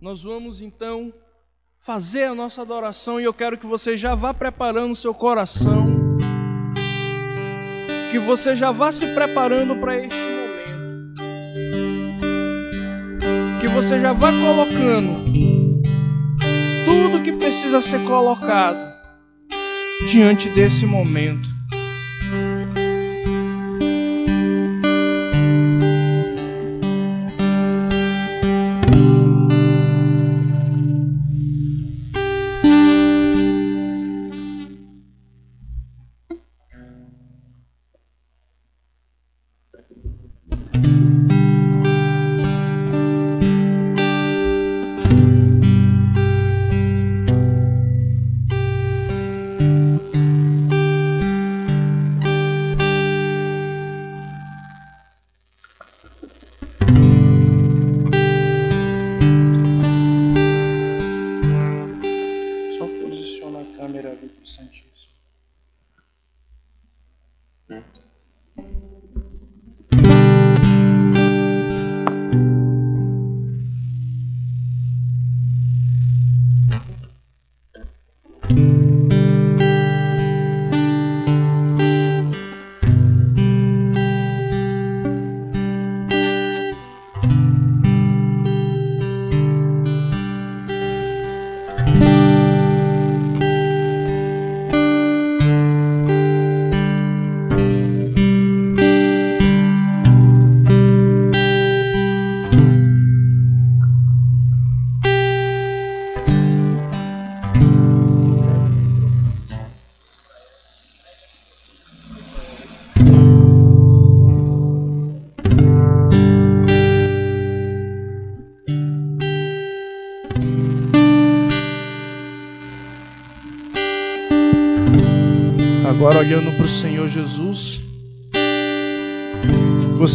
nós vamos então fazer a nossa adoração e eu quero que você já vá preparando o seu coração, que você já vá se preparando para este momento, que você já vá colocando tudo que precisa ser colocado diante desse momento.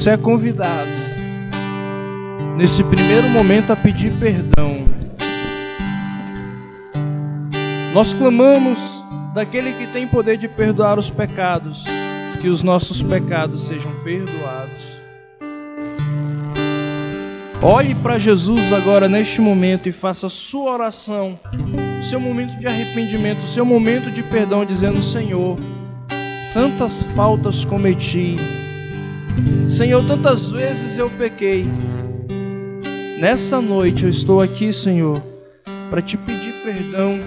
Você é convidado nesse primeiro momento a pedir perdão. Nós clamamos daquele que tem poder de perdoar os pecados, que os nossos pecados sejam perdoados. Olhe para Jesus agora neste momento e faça a sua oração, seu momento de arrependimento, seu momento de perdão, dizendo: Senhor, tantas faltas cometi. Senhor, tantas vezes eu pequei. Nessa noite eu estou aqui, Senhor, para te pedir perdão.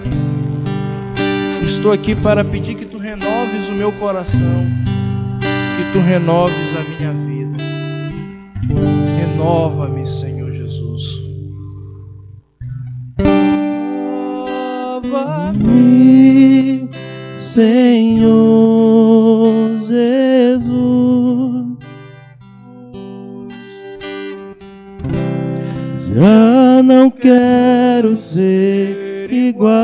Estou aqui para pedir que tu renoves o meu coração, que tu renoves a minha vida. Renova-me, Senhor Jesus. Renova-me, Senhor. Já não quero ser igual.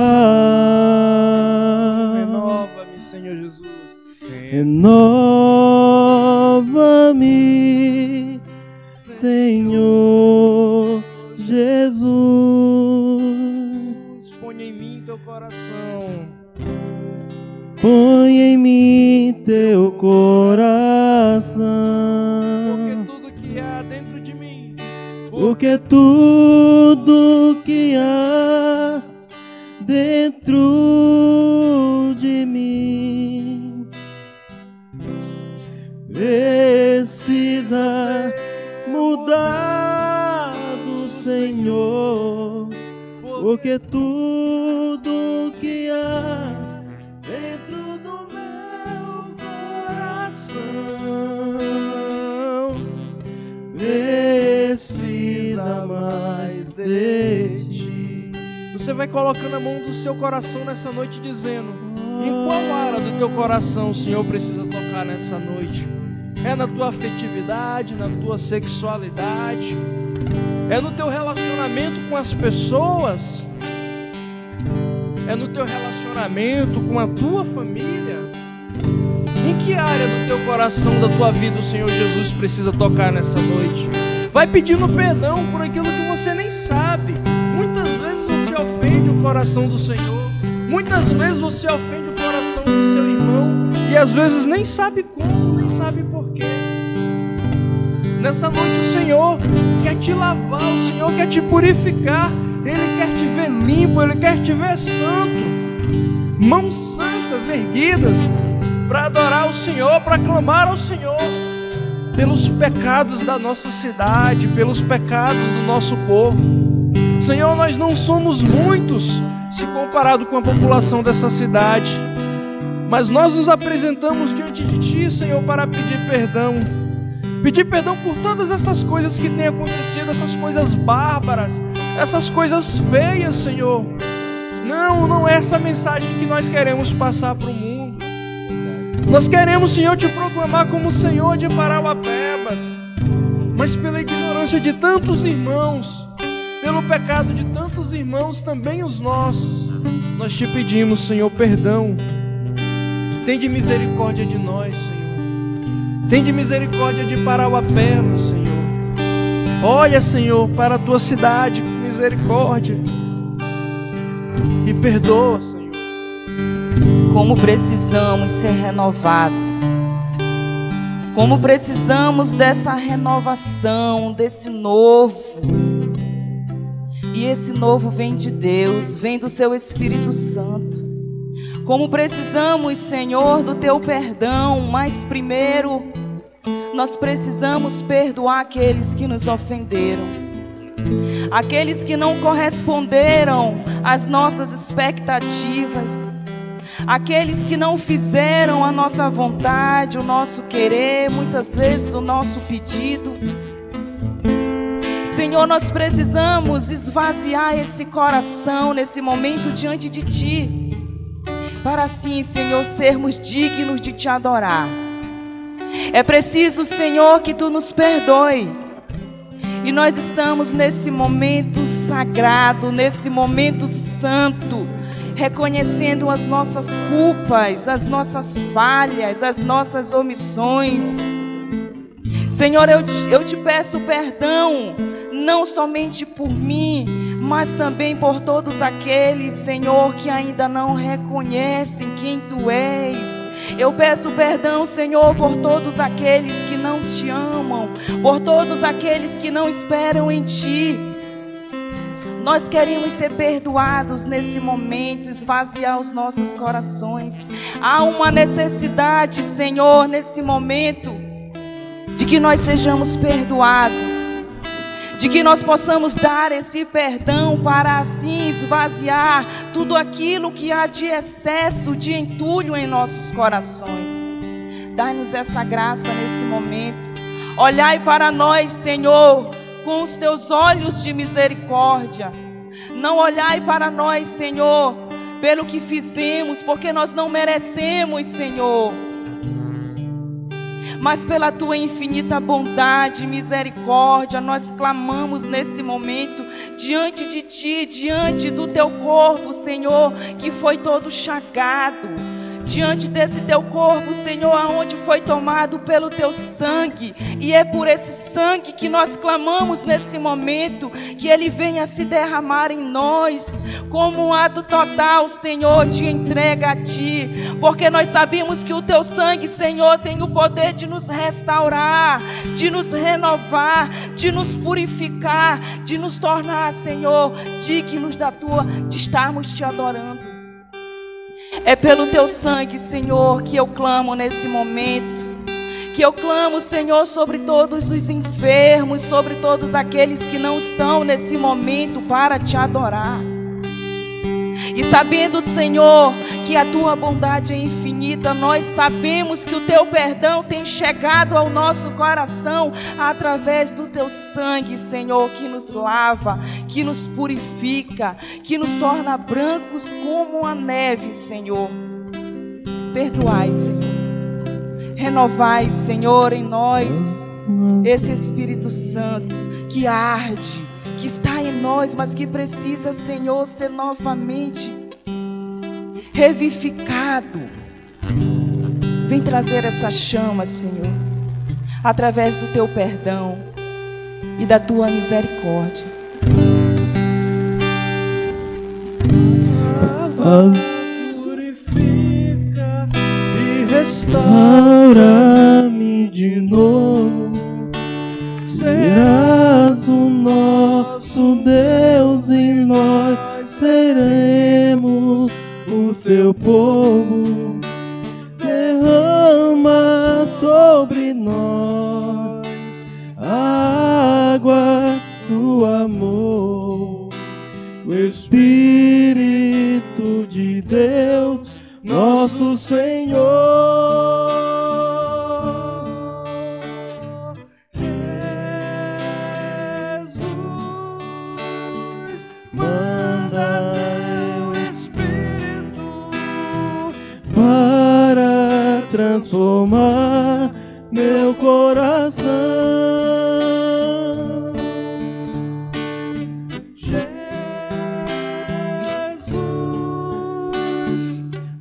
Renova-me, Senhor Jesus. Renova-me, coração nessa noite, dizendo: Em qual área do teu coração o Senhor precisa tocar nessa noite? É na tua afetividade, na tua sexualidade? É no teu relacionamento com as pessoas? É no teu relacionamento com a tua família? Em que área do teu coração, da tua vida, o Senhor Jesus precisa tocar nessa noite? Vai pedindo perdão por aquilo que você nem sabe. Muitas vezes você ofende coração do Senhor. Muitas vezes você ofende o coração do seu irmão. E às vezes nem sabe como, nem sabe porquê. Nessa noite o Senhor quer te lavar, o Senhor quer te purificar. te ver limpo, Ele quer te ver santo. Mãos santas erguidas para adorar o Senhor, para clamar ao Senhor pelos pecados da nossa cidade, pelos pecados do nosso povo. Senhor, nós não somos muitos se comparado com a população dessa cidade, mas nós nos apresentamos diante de Ti, Senhor, para pedir perdão. Pedir perdão por todas essas coisas que têm acontecido, essas coisas bárbaras, essas coisas feias, Senhor. Não, não é essa mensagem que nós queremos passar para o mundo. Nós queremos, Senhor, te proclamar como Senhor de Parauapebas, mas pela ignorância de tantos irmãos, pelo pecado de tantos irmãos, também os nossos, nós te pedimos, Senhor, perdão. Tem de misericórdia de nós, Senhor. Tem de misericórdia de Parauapebas, Senhor. Olha, Senhor, para a tua cidade com misericórdia e perdoa, Senhor como precisamos ser renovados. Como precisamos dessa renovação, desse novo. E esse novo vem de Deus, vem do seu Espírito Santo. Como precisamos, Senhor, do teu perdão, mas primeiro nós precisamos perdoar aqueles que nos ofenderam. Aqueles que não corresponderam às nossas expectativas aqueles que não fizeram a nossa vontade, o nosso querer, muitas vezes o nosso pedido. Senhor, nós precisamos esvaziar esse coração nesse momento diante de Ti, para assim, Senhor, sermos dignos de Te adorar. É preciso, Senhor, que Tu nos perdoe. E nós estamos nesse momento sagrado, nesse momento santo reconhecendo as nossas culpas, as nossas falhas, as nossas omissões. Senhor, eu te, eu te peço perdão, não somente por mim, mas também por todos aqueles, Senhor, que ainda não reconhecem quem Tu és. Eu peço perdão, Senhor, por todos aqueles que não te amam, por todos aqueles que não esperam em Ti. Nós queremos ser perdoados nesse momento, esvaziar os nossos corações. Há uma necessidade, Senhor, nesse momento, de que nós sejamos perdoados, de que nós possamos dar esse perdão para assim esvaziar tudo aquilo que há de excesso, de entulho em nossos corações. Dai-nos essa graça nesse momento. Olhai para nós, Senhor com os teus olhos de misericórdia. Não olhai para nós, Senhor, pelo que fizemos, porque nós não merecemos, Senhor. Mas pela tua infinita bondade e misericórdia, nós clamamos nesse momento diante de ti, diante do teu corpo, Senhor, que foi todo chagado diante desse teu corpo, Senhor, aonde foi tomado pelo teu sangue. E é por esse sangue que nós clamamos nesse momento, que ele venha se derramar em nós, como um ato total, Senhor, de entrega a ti, porque nós sabemos que o teu sangue, Senhor, tem o poder de nos restaurar, de nos renovar, de nos purificar, de nos tornar, Senhor, dignos da tua, de estarmos te adorando. É pelo teu sangue, Senhor, que eu clamo nesse momento. Que eu clamo, Senhor, sobre todos os enfermos, sobre todos aqueles que não estão nesse momento para te adorar. E sabendo, Senhor, que a tua bondade é infinita, nós sabemos que o teu perdão tem chegado ao nosso coração através do teu sangue, Senhor, que nos lava, que nos purifica, que nos torna brancos como a neve, Senhor. Perdoai, Senhor. Renovai, Senhor, em nós esse Espírito Santo que arde, que está em nós, mas que precisa, Senhor, ser novamente revivificado. Vem trazer essa chama, Senhor, através do teu perdão e da tua misericórdia. Purifica e restaura-me de novo. Serás o nosso Deus e nós seremos o seu povo. Derrama sobre nós a água do amor, o Espírito de Deus, nosso Senhor. Transformar meu coração. Jesus,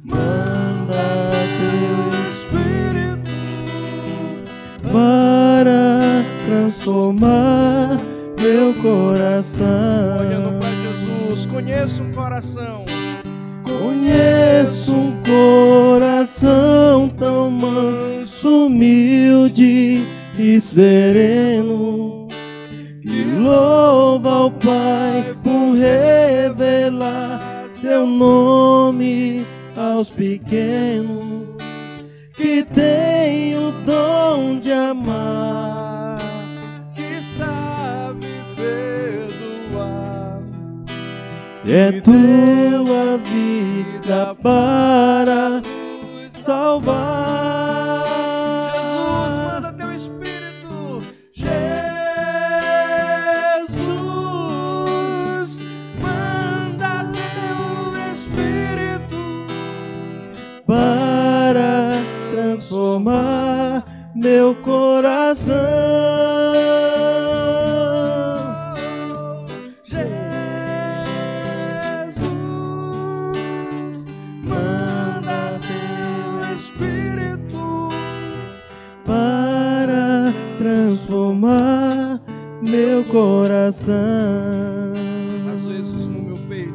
manda teu Espírito para transformar meu coração. Olhando para Jesus, conheço um coração. Conheço um coração tão manso, humilde e sereno que louva ao Pai por revelar seu nome aos pequenos que tem o dom de amar, que sabe perdoar. É tua vida para salvar. Jesus, manda teu Espírito. Jesus, manda teu Espírito para transformar meu coração. Coração. Às vezes no meu peito,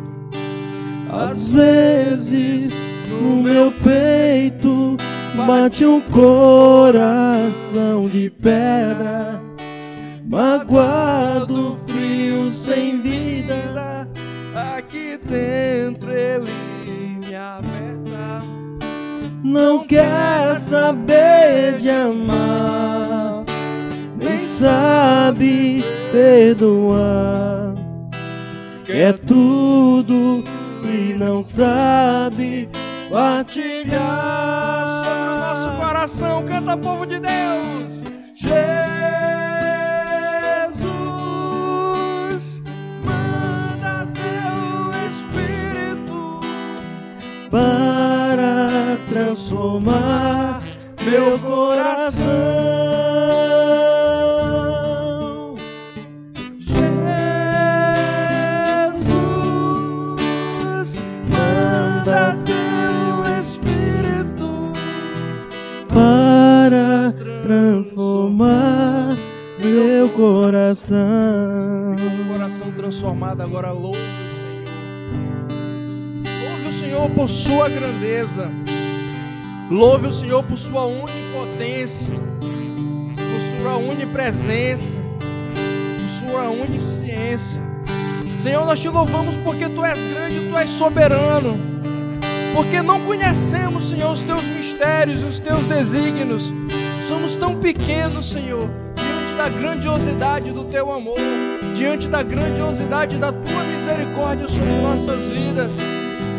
Às vezes no meu peito bate um coração de pedra, magoado, frio, sem vida. aqui dentro ele me aperta. Não quer saber de amar, perdoar. Quer tudo e não sabe partilhar. sobre o nosso coração. Canta, povo de Deus. Jesus, manda teu Espírito para transformar meu coração. Coração. O coração transformado, agora louve o Senhor. Louve o Senhor por sua grandeza. Louve o Senhor por sua onipotência, por sua onipresença, por sua onisciência. Senhor, nós te louvamos porque tu és grande, tu és soberano. Porque não conhecemos, Senhor, os teus mistérios, os teus desígnios. Somos tão pequenos, Senhor, da grandiosidade do teu amor, diante da grandiosidade da tua misericórdia sobre nossas vidas.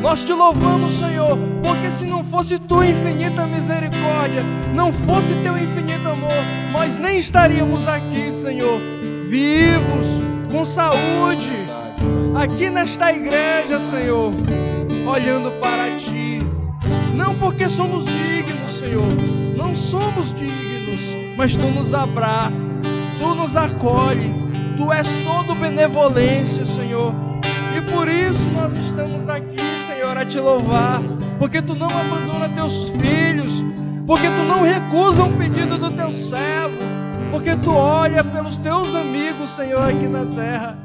Nós te louvamos, Senhor, porque se não fosse tua infinita misericórdia, não fosse teu infinito amor, nós nem estaríamos aqui, Senhor, vivos, com saúde, aqui nesta igreja, Senhor, olhando para ti. Não porque somos dignos, Senhor, não somos dignos, mas tu nos abraça, tu nos acolhe, tu és todo benevolência, Senhor. E por isso nós estamos aqui, Senhor, a te louvar, porque tu não abandona teus filhos, porque tu não recusa um pedido do teu servo, porque tu olha pelos teus amigos, Senhor, aqui na terra.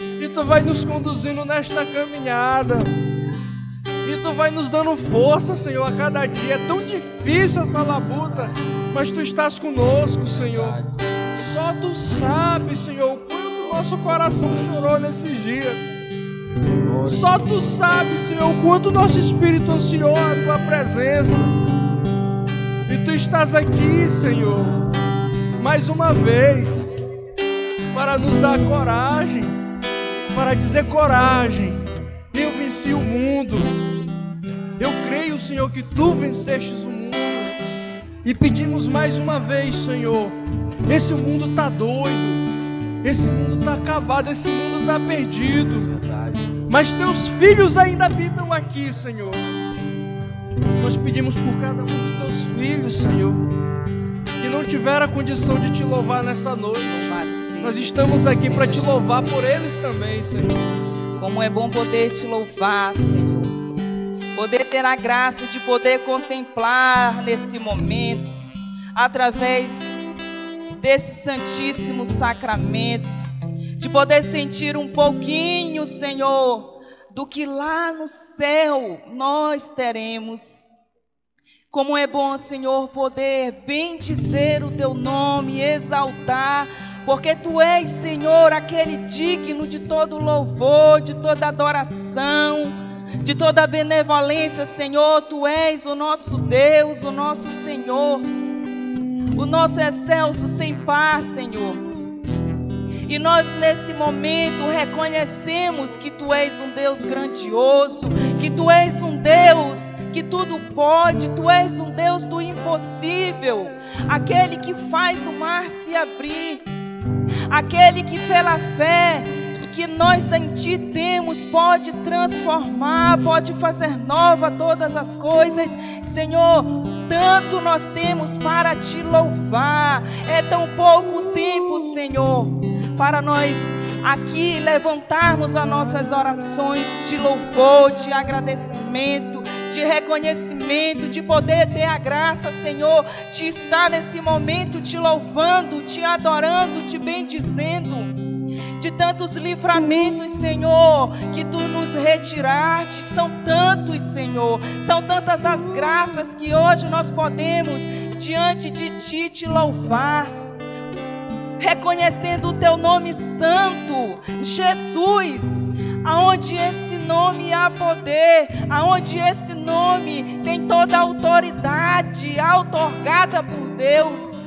E tu vai nos conduzindo nesta caminhada. E tu vai nos dando força, Senhor, a cada dia. É tão difícil essa labuta, mas tu estás conosco, Senhor. Só tu sabes, Senhor, o quanto nosso coração chorou nesses dias. Só tu sabes, Senhor, o quanto nosso espírito ansiou a tua presença. E tu estás aqui, Senhor, mais uma vez, para nos dar coragem, para dizer coragem. Eu venci o mundo. Eu creio, Senhor, que tu vencestes o mundo. E pedimos mais uma vez, Senhor, esse mundo está doido. Esse mundo está acabado, esse mundo está perdido. Mas teus filhos ainda habitam aqui, Senhor. Nós pedimos por cada um dos teus filhos, Senhor, que não tiveram a condição de te louvar nessa noite. Nós estamos aqui para te louvar por eles também, Senhor. Como é bom poder te louvar, Senhor. Poder ter a graça de poder contemplar nesse momento, através desse santíssimo sacramento, de poder sentir um pouquinho, Senhor, do que lá no céu nós teremos. Como é bom, Senhor, poder bendizer o teu nome, exaltar, porque tu és, Senhor, aquele digno de todo louvor, de toda adoração, de toda benevolência, Senhor. Tu és o nosso Deus, o nosso Senhor o nosso excelso sem par, Senhor. E nós nesse momento reconhecemos que Tu és um Deus grandioso, que Tu és um Deus que tudo pode, Tu és um Deus do impossível, aquele que faz o mar se abrir, aquele que pela fé que nós em Ti temos pode transformar, pode fazer nova todas as coisas, Senhor tanto nós temos para te louvar. É tão pouco tempo, Senhor, para nós aqui levantarmos as nossas orações de louvor, de agradecimento, de reconhecimento, de poder ter a graça, Senhor, de estar nesse momento te louvando, te adorando, te bendizendo de tantos livramentos, Senhor, que tu nos retiraste. São tantos, Senhor, são tantas as graças que hoje nós podemos diante de ti te louvar. Reconhecendo o teu nome santo, Jesus, aonde esse nome há poder, aonde esse nome tem toda a autoridade outorgada por Deus,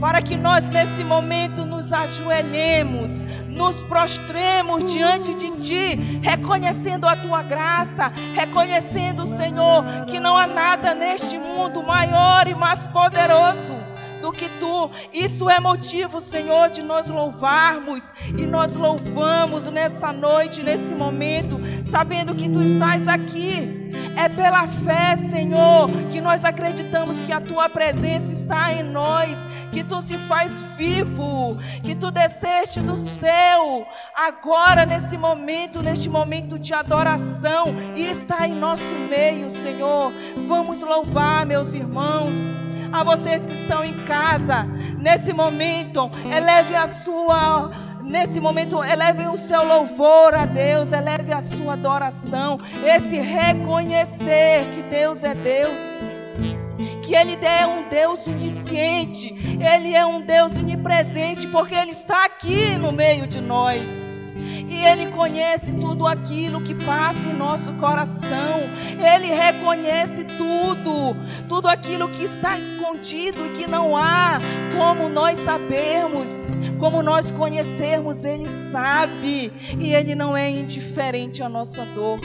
para que nós nesse momento nos ajoelhemos, nos prostremos diante de Ti, reconhecendo a Tua graça, reconhecendo, Senhor, que não há nada neste mundo maior e mais poderoso do que tu. Isso é motivo, Senhor, de nós louvarmos e nós louvamos nessa noite, nesse momento, sabendo que tu estás aqui. É pela fé, Senhor, que nós acreditamos que a tua presença está em nós que tu se faz vivo, que tu desceste do céu, agora nesse momento, neste momento de adoração, e está em nosso meio, Senhor. Vamos louvar, meus irmãos. A vocês que estão em casa, nesse momento, eleve a sua nesse momento, eleve o seu louvor a Deus, eleve a sua adoração, esse reconhecer que Deus é Deus que Ele é um Deus onisciente, Ele é um Deus onipresente, porque Ele está aqui no meio de nós. E Ele conhece tudo aquilo que passa em nosso coração. Ele reconhece tudo, tudo aquilo que está escondido e que não há como nós sabermos, como nós conhecermos. Ele sabe e Ele não é indiferente à nossa dor.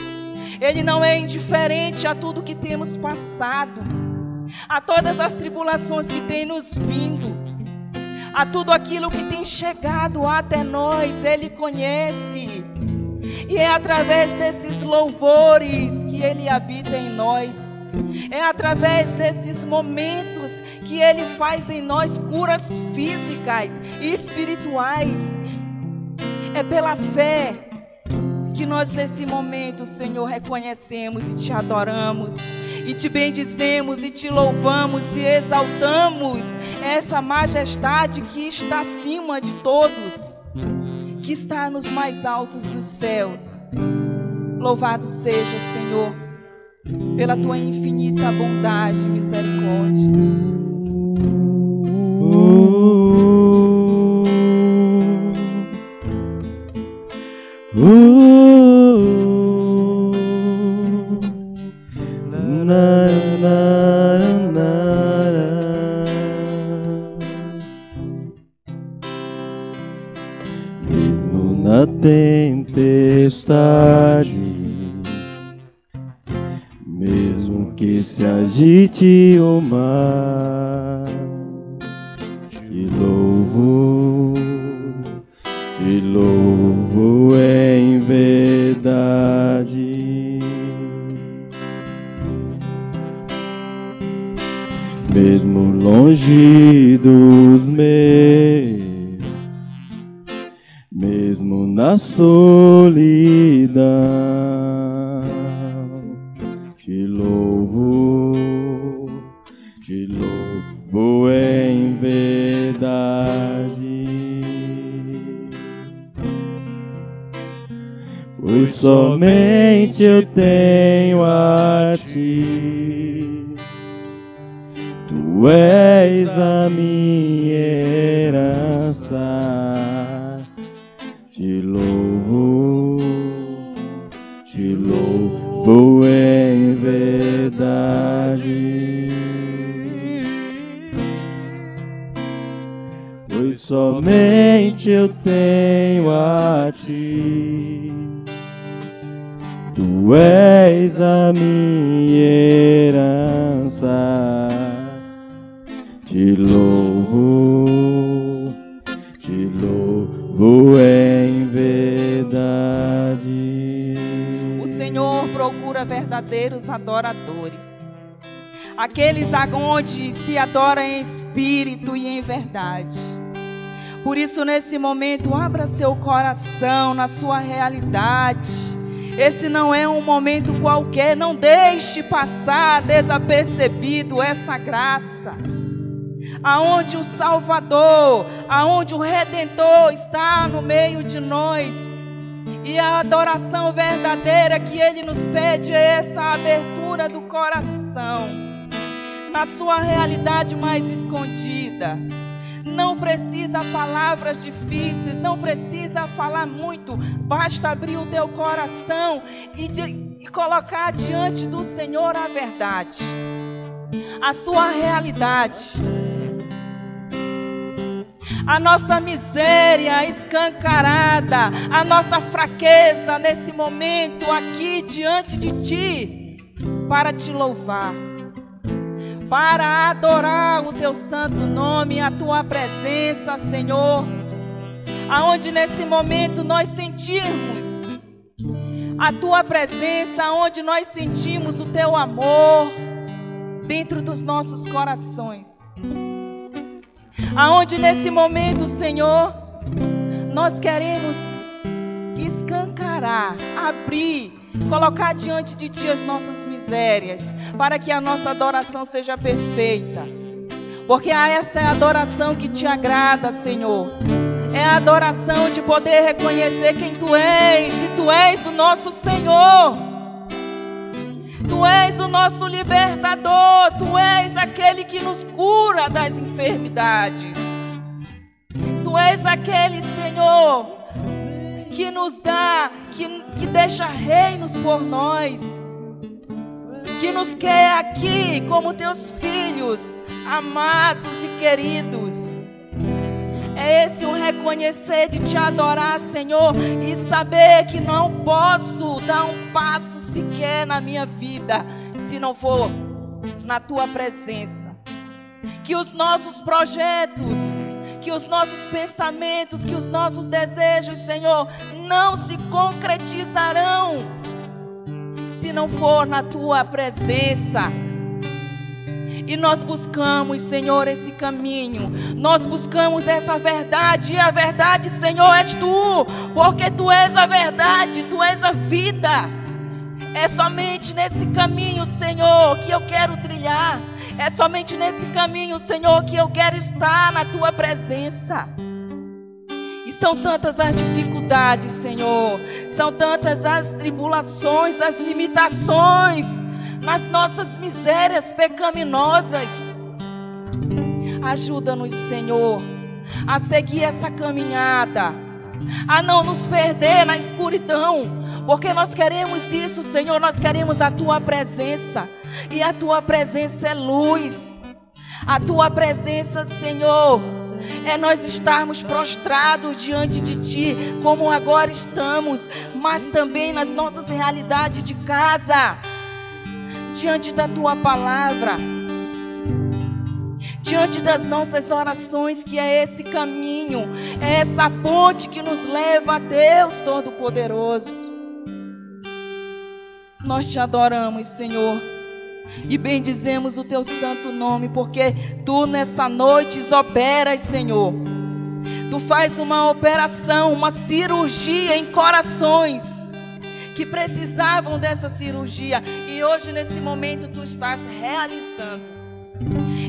Ele não é indiferente a tudo que temos passado a todas as tribulações que têm nos vindo, a tudo aquilo que tem chegado até nós, Ele conhece. E é através desses louvores que Ele habita em nós. É através desses momentos que Ele faz em nós curas físicas e espirituais. É pela fé que nós nesse momento, Senhor, reconhecemos e te adoramos e te bendizemos e te louvamos e exaltamos essa majestade que está acima de todos, que está nos mais altos dos céus. Louvado seja, Senhor, pela tua infinita bondade e misericórdia. Tempestade. Mesmo que se agite o mar, te louvo, te louvo em verdade. Mesmo longe dos meus na solidão. Te louvo, te louvo em verdade. Pois somente eu tenho a ti. Tu és a minha somente eu tenho a ti. Tu és a minha herança. Te louvo, te louvo em verdade. O Senhor procura verdadeiros adoradores. Aqueles aonde se adora em espírito e em verdade. Por isso, nesse momento, abra seu coração na sua realidade. Esse não é um momento qualquer, não deixe passar desapercebido essa graça. Aonde o Salvador, aonde o Redentor está no meio de nós. E a adoração verdadeira que ele nos pede é essa abertura do coração, na sua realidade mais escondida. Não precisa palavras difíceis, não precisa falar muito, basta abrir o teu coração e, de, e colocar diante do Senhor a verdade, a sua realidade. A nossa miséria escancarada, a nossa fraqueza nesse momento aqui diante de Ti, para te louvar, para adorar o Teu santo nome, a Tua presença, Senhor, aonde nesse momento nós sentirmos a Tua presença, aonde nós sentimos o Teu amor dentro dos nossos corações. Aonde nesse momento, Senhor, nós queremos escancarar, abrir, colocar diante de Ti as nossas misérias, para que a nossa adoração seja perfeita. Porque essa é a adoração que te agrada, Senhor. É a adoração de poder reconhecer quem Tu és, e Tu és o nosso Senhor. Tu és o nosso libertador, tu és aquele que nos cura das enfermidades. Tu és aquele, Senhor, que nos dá, que, que deixa reinos por nós, que nos quer aqui como teus filhos, amados e queridos. É esse o reconhecer de te adorar, Senhor, e saber que não posso dar um passo sequer na minha vida se não for na tua presença. Que os nossos projetos, que os nossos pensamentos, que os nossos desejos, Senhor, não se concretizarão se não for na tua presença. E nós buscamos, Senhor, esse caminho. Nós buscamos essa verdade. E a verdade, Senhor, és tu. Porque tu és a verdade, tu és a vida. É somente nesse caminho, Senhor, que eu quero trilhar. É somente nesse caminho, Senhor, que eu quero estar na tua presença. E são tantas as dificuldades, Senhor. São tantas as tribulações, as limitações nas nossas misérias pecaminosas. Ajuda-nos, Senhor, a seguir essa caminhada, a não nos perder na escuridão, porque nós queremos isso, Senhor, nós queremos a tua presença, e a tua presença é luz. A tua presença, Senhor, é nós estarmos prostrados diante de Ti, como agora estamos, mas também nas nossas realidades de casa, diante da tua palavra, diante das nossas orações, que é esse caminho, é essa ponte que nos leva a Deus Todo-Poderoso. Nós te adoramos, Senhor, e bendizemos o teu santo nome, porque tu nessa noite operas, Senhor. Tu faz uma operação, uma cirurgia em corações que precisavam dessa cirurgia e hoje nesse momento tu estás realizando.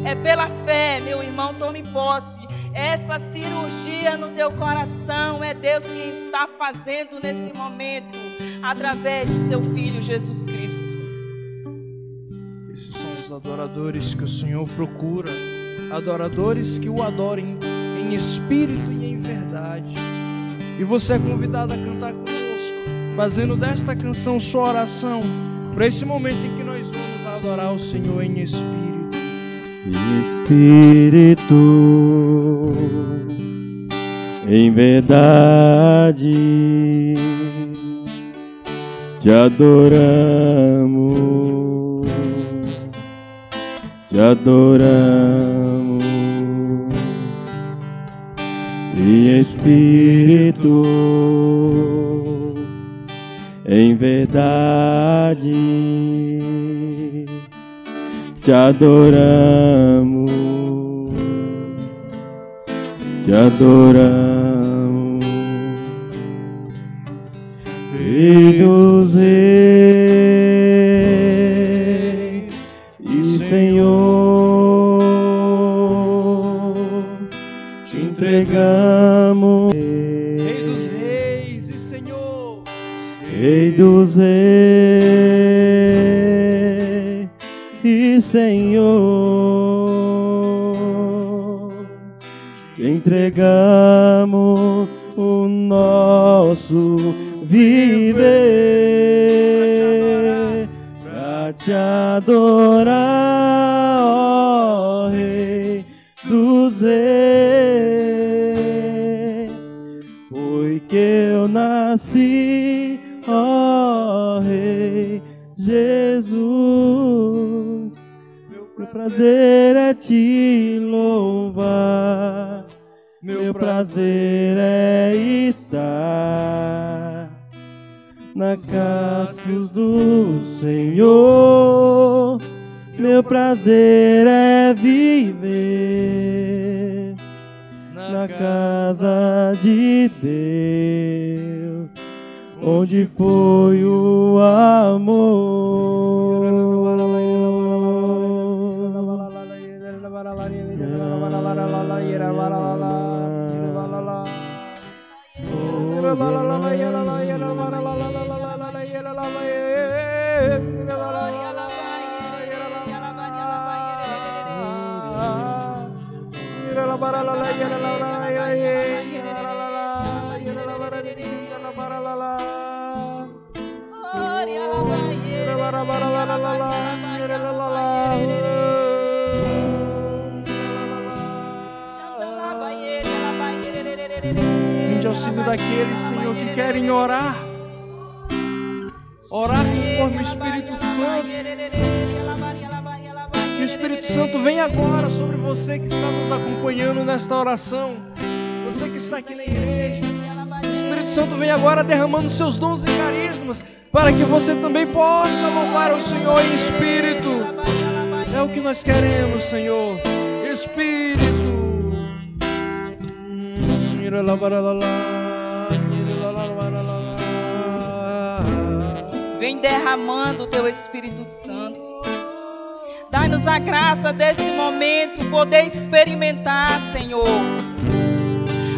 É pela fé, meu irmão, tome posse. Essa cirurgia no teu coração é Deus que está fazendo nesse momento através de seu Filho Jesus Cristo. Adoradores que o Senhor procura, adoradores que o adorem em espírito e em verdade. E você é convidado a cantar conosco, fazendo desta canção sua oração, para esse momento em que nós vamos adorar o Senhor em espírito. Espírito, em verdade te adoramos, te adoramos, e Espírito, em verdade, te adoramos, te adoramos. Rei dos reis dos reis e Senhor, te entregamos o nosso viver pra te adorar, ó Rei dos reis, porque eu nasci, prazer é te louvar, meu prazer é estar na casa do Senhor. Meu prazer é viver na casa de Deus, onde foi o amor. 啦啦啦啦啦啦啦啦。Daqueles, Senhor, que querem orar. Orar conforme o Espírito Santo. Que o Espírito Santo venha agora sobre você que está nos acompanhando nesta oração. Você que está aqui na igreja. O Espírito Santo vem agora derramando seus dons e carismas para que você também possa louvar o Senhor em espírito. É o que nós queremos, Senhor. Espírito. Vem derramando o teu Espírito Santo. Dai-nos a graça desse momento poder experimentar, Senhor.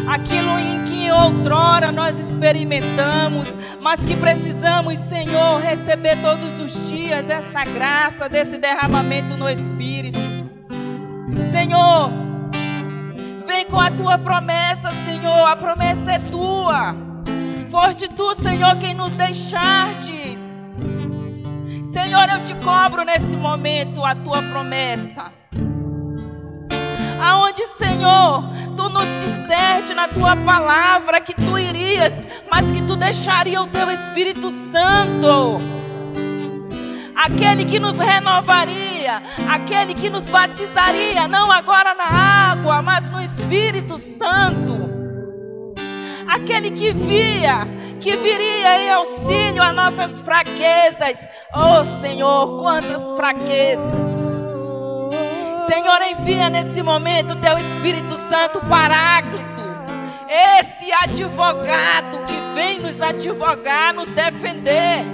Aquilo em que outrora nós experimentamos, mas que precisamos, Senhor, receber todos os dias essa graça desse derramamento no Espírito. Senhor, vem com a tua promessa, Senhor. A promessa é tua. Forte tu, Senhor, quem nos deixartes. Senhor, eu te cobro nesse momento a tua promessa. Aonde, Senhor, tu nos disseste na tua palavra que tu irias, mas que tu deixaria o teu Espírito Santo. Aquele que nos renovaria, aquele que nos batizaria, não agora na água, mas no Espírito Santo. Aquele que via, que viria em auxílio a nossas fraquezas. Oh Senhor, quantas fraquezas. Senhor, envia nesse momento o teu Espírito Santo Paráclito, esse advogado que vem nos advogar, nos defender.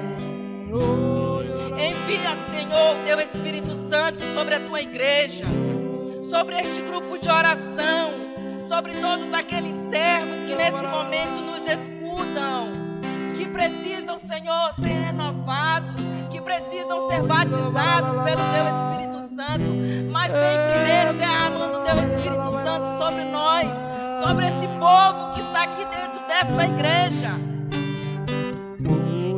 Envia, Senhor, o teu Espírito Santo sobre a tua igreja, sobre este grupo de oração, sobre todos aqueles servos que nesse momento nos escutam, que precisam, Senhor, ser renovados, que precisam ser batizados pelo teu Espírito Santo, mas vem primeiro derramando o teu Espírito Santo sobre nós, sobre esse povo que está aqui dentro desta igreja.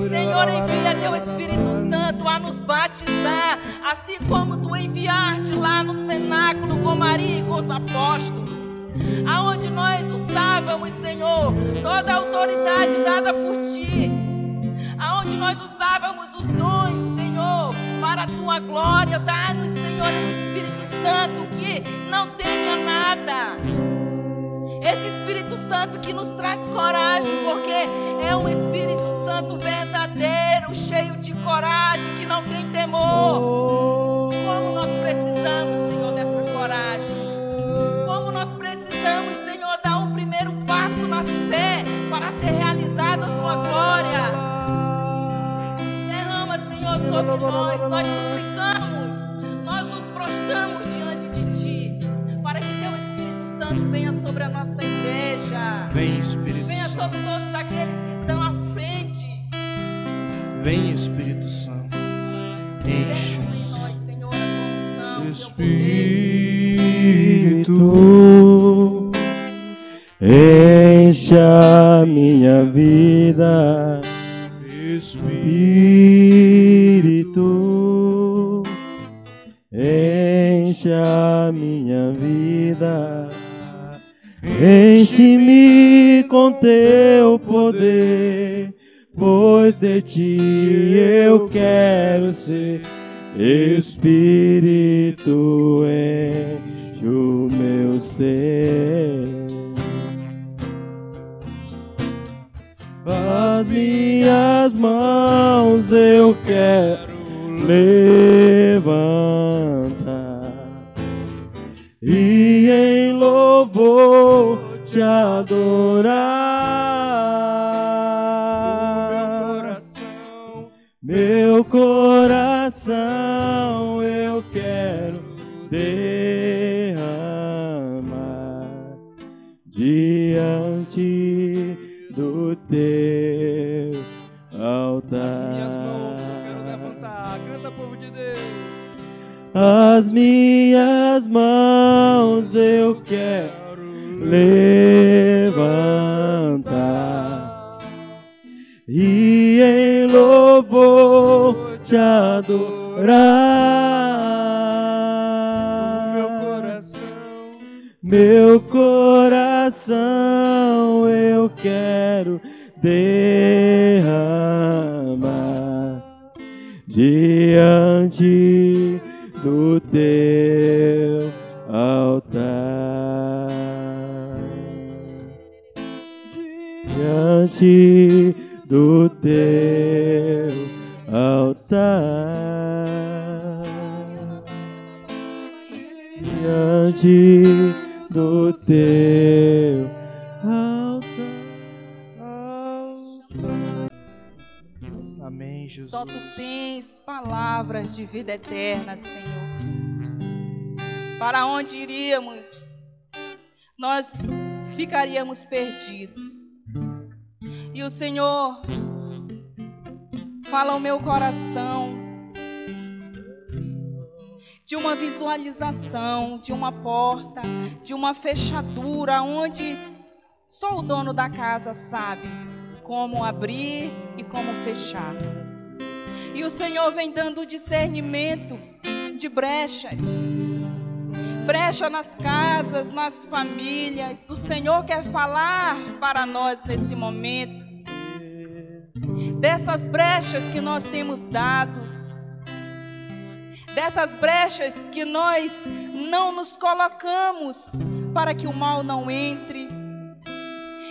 Senhor, envia teu Espírito Santo a nos batizar, assim como tu enviaste lá no cenáculo com Maria e com os apóstolos. Aonde nós usávamos, Senhor, toda a autoridade dada por ti. Aonde nós usávamos os dons, Senhor, para a tua glória. Dá-nos, Senhor, esse Espírito Santo que não tenha nada. Esse Espírito Santo que nos traz coragem, porque é um Espírito Santo verdadeiro, cheio de coragem, que não tem temor. Como nós precisamos, para ser realizada a tua glória. Derrama, Senhor, sobre nós. Nós suplicamos, nós nos prostramos diante de Ti, para que Teu Espírito Santo venha sobre a nossa igreja. Vem, Espírito Venha Santo. sobre todos aqueles que estão à frente. Vem, Espírito Santo. Enche. Em nós, Senhor, a unção, teu poder. Espírito, enche a minha vida. Espírito, enche a minha vida. Enche-me com teu poder, pois de ti eu quero ser. Espírito, enche minhas mãos eu quero levantar e em louvor te adorar. Meu coração As minhas mãos eu quero levantar e em louvor te adorar. Meu coração. Meu coração eu quero derramar diante teu altar. Diante do teu altar. Diante do teu altar. Amém, Jesus. Só tu tens palavras de vida eterna, Senhor. Para onde iríamos? Nós ficaríamos perdidos. E o Senhor fala ao meu coração de uma visualização, de uma porta, de uma fechadura, onde só o dono da casa sabe como abrir e como fechar. E o Senhor vem dando discernimento de brechas brecha nas casas, nas famílias. O Senhor quer falar para nós nesse momento. Dessas brechas que nós temos dados, dessas brechas que nós não nos colocamos para que o mal não entre.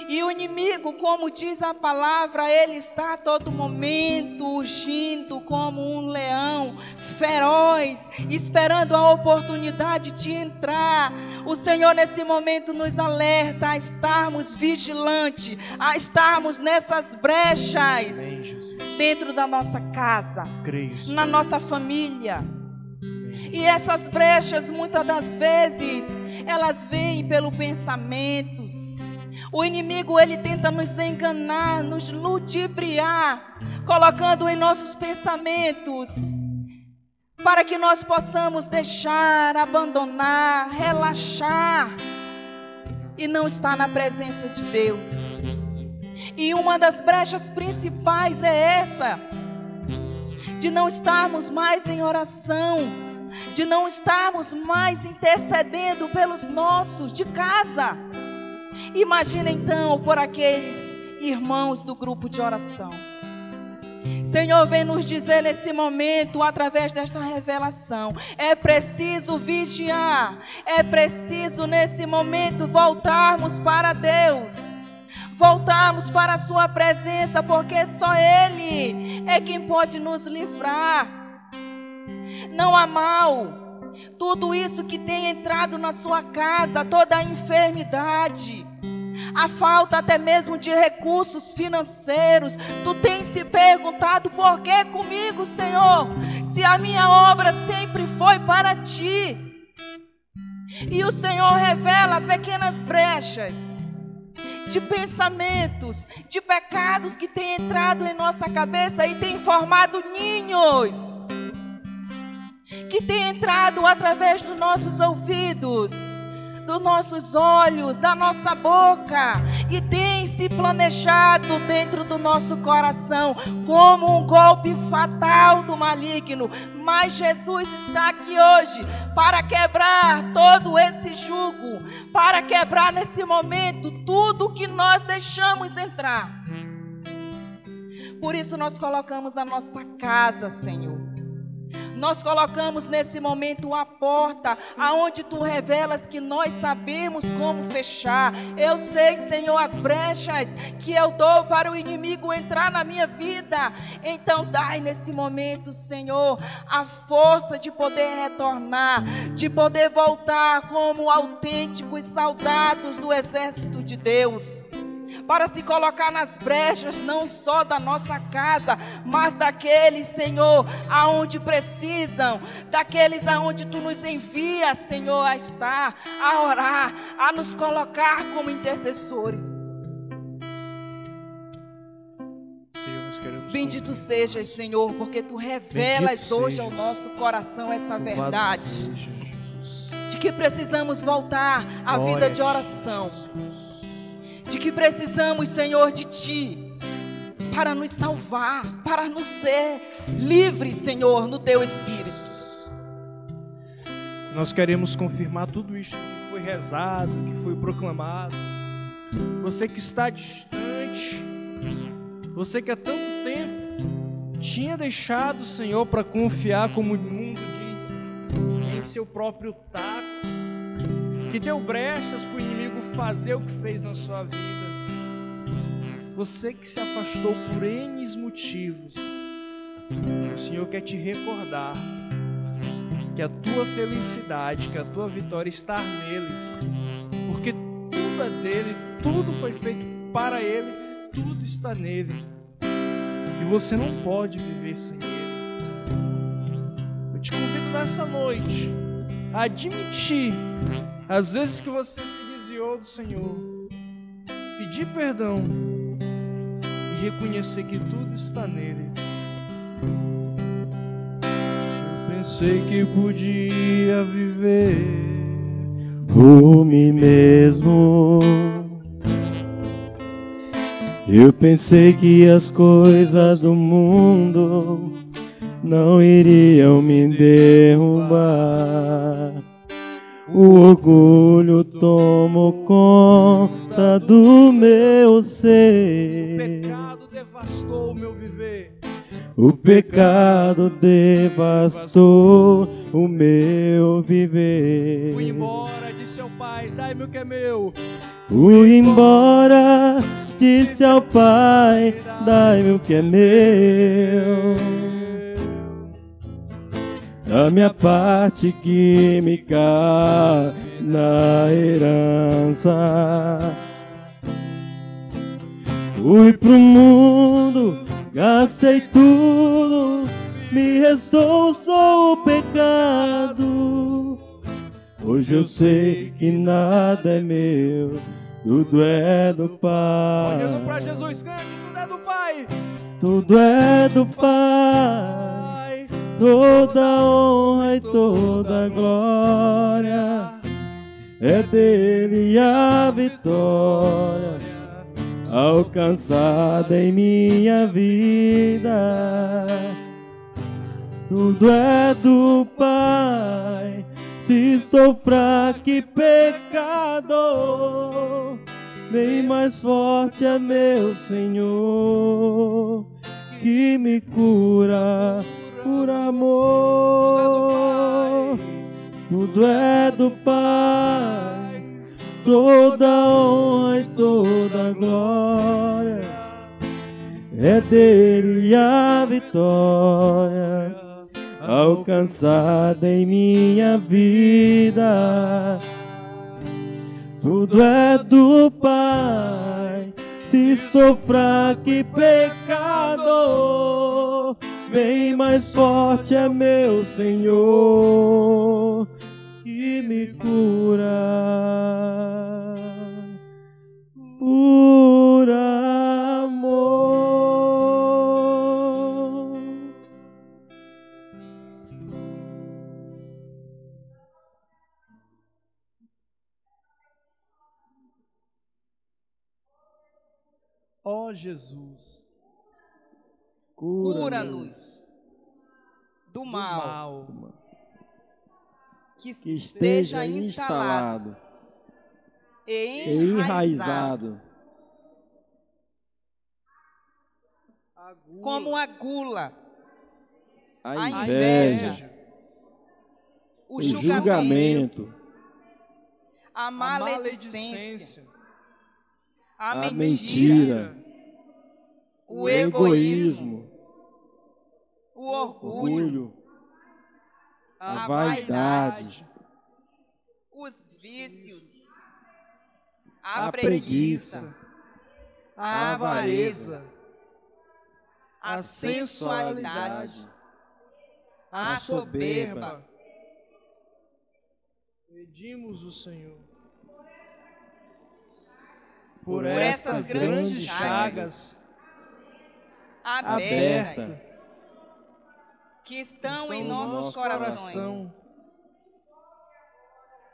E o inimigo, como diz a palavra, ele está a todo momento urgindo como um leão feroz, esperando a oportunidade de entrar. O Senhor, nesse momento, nos alerta a estarmos vigilantes, a estarmos nessas brechas dentro da nossa casa, na nossa família. E essas brechas, muitas das vezes, elas vêm pelo pensamentos o inimigo ele tenta nos enganar, nos ludibriar, colocando em nossos pensamentos para que nós possamos deixar, abandonar, relaxar e não estar na presença de Deus. E uma das brechas principais é essa, de não estarmos mais em oração, de não estarmos mais intercedendo pelos nossos de casa. Imagina então por aqueles irmãos do grupo de oração. Senhor, vem nos dizer nesse momento, através desta revelação, é preciso vigiar, é preciso nesse momento voltarmos para Deus, voltarmos para a Sua presença, porque só Ele é quem pode nos livrar. Não há mal, tudo isso que tem entrado na sua casa, toda a enfermidade, a falta até mesmo de recursos financeiros. Tu tens se perguntado por que comigo, Senhor, se a minha obra sempre foi para ti. E o Senhor revela pequenas brechas de pensamentos, de pecados que têm entrado em nossa cabeça e têm formado ninhos, que têm entrado através dos nossos ouvidos dos nossos olhos, da nossa boca, e tem se planejado dentro do nosso coração como um golpe fatal do maligno. Mas Jesus está aqui hoje para quebrar todo esse jugo, para quebrar nesse momento tudo que nós deixamos entrar. Por isso nós colocamos a nossa casa, Senhor nós colocamos nesse momento a porta aonde tu revelas que nós sabemos como fechar. Eu sei, Senhor, as brechas que eu dou para o inimigo entrar na minha vida. Então, dai nesse momento, Senhor, a força de poder retornar, de poder voltar como autênticos soldados do exército de Deus para se colocar nas brechas, não só da nossa casa, mas daqueles, Senhor, aonde precisam, daqueles aonde tu nos envias, Senhor, a estar, a orar, a nos colocar como intercessores. Bendito sejas, Senhor, porque tu revelas hoje ao nosso coração essa verdade. De que precisamos voltar à vida de oração de que precisamos, Senhor, de Ti para nos salvar, para nos ser livres, Senhor, no Teu Espírito. Nós queremos confirmar tudo isso que foi rezado, que foi proclamado. Você que está distante, você que há tanto tempo tinha deixado o Senhor para confiar, como o mundo diz, em seu próprio taco, que deu brechas para fazer o que fez na sua vida. Você que se afastou por N motivos, o Senhor quer te recordar que a tua felicidade, que a tua vitória está nele, porque tudo é dele, tudo foi feito para ele, tudo está nele, e você não pode viver sem ele. Eu te convido nessa noite a admitir as vezes que você se desviou do Senhor, pedir perdão e reconhecer que tudo está nele. Eu pensei que podia viver por mim mesmo. Eu pensei que as coisas do mundo não iriam me derrubar. O orgulho tomou conta do meu O ser. pecado devastou o meu viver. O pecado devastou o meu viver. Fui embora, disse ao pai: Dai-me o que é meu. Fui embora, disse ao Pai: Dai-me o que é meu. Da minha parte química na herança. Fui pro mundo, gastei tudo, me restou só o pecado. Hoje eu sei que nada é meu, tudo é do Pai. Olhando pra Jesus, cante, tudo é do Pai. Tudo é do Pai. Toda honra e toda glória é dele a vitória alcançada em minha vida. Tudo é do Pai, se estou fraco e pecador, bem mais forte é meu Senhor, que me cura por amor. Tudo é do Pai, toda honra e toda glória é dele a vitória alcançada em minha vida. Tudo é do Pai, se sou fraco e pecador, bem mais forte é meu Senhor, que me cura por amor. Ó Jesus, Cura-nos. Cura-nos do do mal, que, que esteja instalado e enraizado, como a gula, a inveja, o julgamento, a maledicência, a mentira, o egoísmo, o orgulho, a vaidade, os vícios, a preguiça, a avareza, a sensualidade, a soberba. Pedimos o Senhor. Por Por essas grandes chagas abertas, aberta que estão em no nossos nosso corações. coração.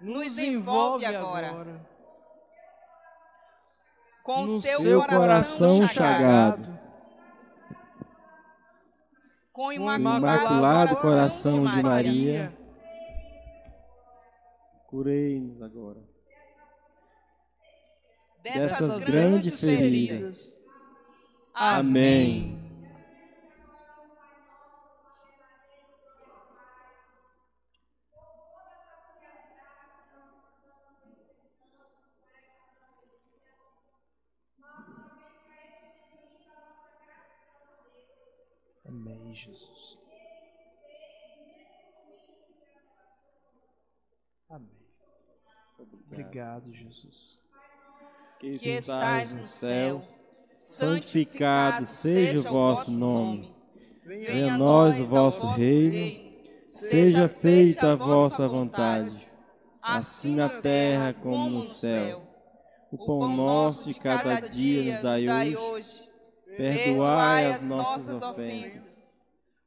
Nos envolve agora. Com no o seu, seu coração, coração chagado, chagado, com o imaculado, Imaculado coração, de Maria, Maria. curei-nos agora dessas, dessas grandes grandes feridas. feridas. Amém. Amém, Jesus. Amém. Obrigado, Jesus. Que Que estás no céu, santificado seja o vosso nome. Venha a nós o vosso reino. Seja feita a vossa vontade, assim na terra como no céu. O pão nosso de cada dia nos dai hoje. Perdoai as nossas ofensas,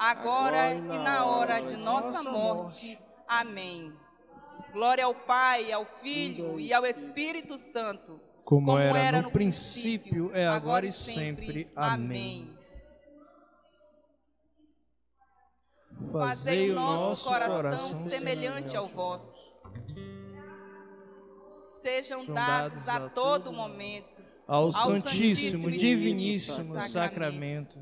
agora e na hora de nossa morte. Amém. Glória ao Pai, ao Filho e ao Espírito Santo, como, era, no princípio, é agora e sempre. Amém. Fazei o nosso coração semelhante ao vosso sejam dados a todo momento ao Santíssimo, Diviníssimo Sacramento.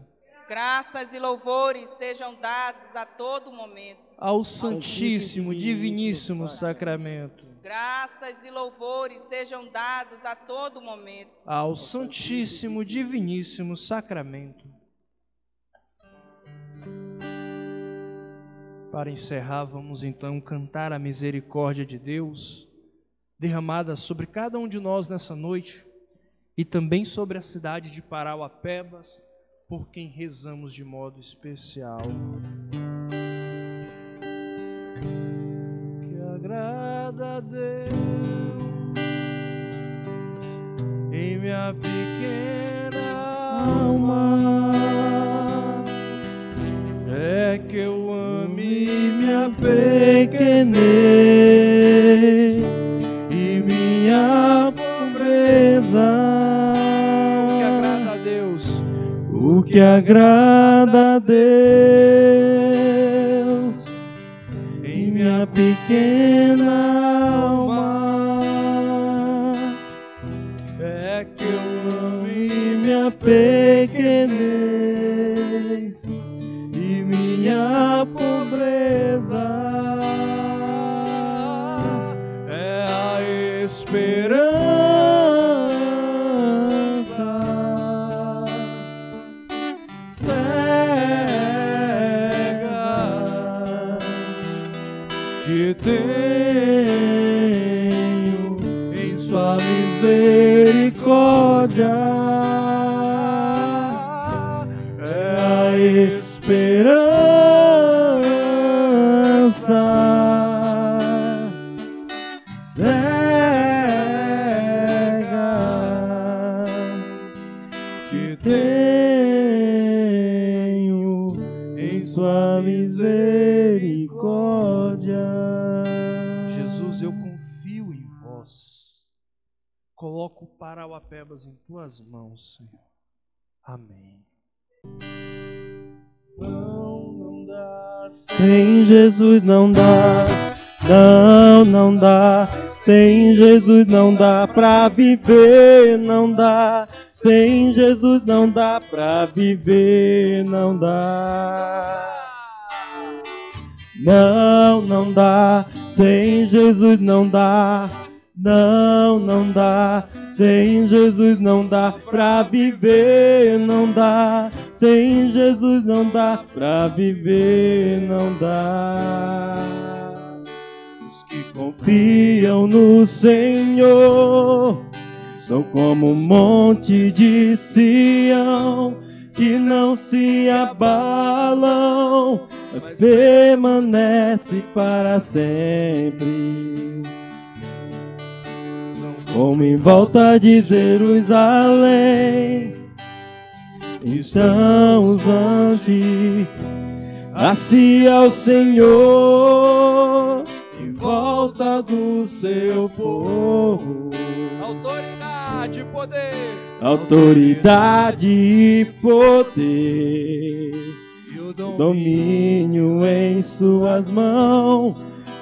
Graças e louvores sejam dados a todo momento ao Santíssimo, Diviníssimo Sacramento. Graças e louvores sejam dados a todo momento ao Santíssimo, Diviníssimo Sacramento. Para encerrar, vamos então cantar a misericórdia de Deus derramada sobre cada um de nós nessa noite e também sobre a cidade de Parauapebas, por quem rezamos de modo especial. Que agrada a Deus em minha pequena alma é que eu ame minha pequenez que agrada a Deus Parauapebas em tuas mãos, Senhor. Amém. Não, não dá. Sem Jesus não dá. Não, não dá. Sem Jesus não dá pra viver, não dá. Sem Jesus não dá pra viver, não dá. Não, não dá. Sem Jesus não dá. Não, não dá. Sem Jesus não dá pra viver, não dá. Sem Jesus não dá pra viver, não dá. Os que confiam no Senhor são como um monte de Sião que não se abalam, mas permanece para sempre como em volta de Jerusalém. Estão os antes, assim ao Senhor, em volta do seu povo. Autoridade e poder. Autoridade e poder. E o domínio em suas mãos.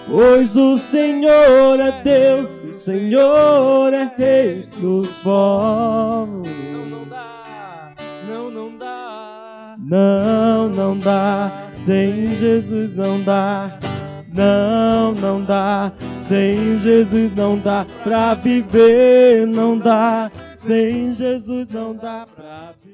Pois o Senhor é Deus Senhor é rei dos povos. Não, não dá, não, não dá. Não, não dá, sem Jesus não dá. Não, não dá, sem Jesus não dá pra viver, não dá. Sem Jesus não dá pra viver.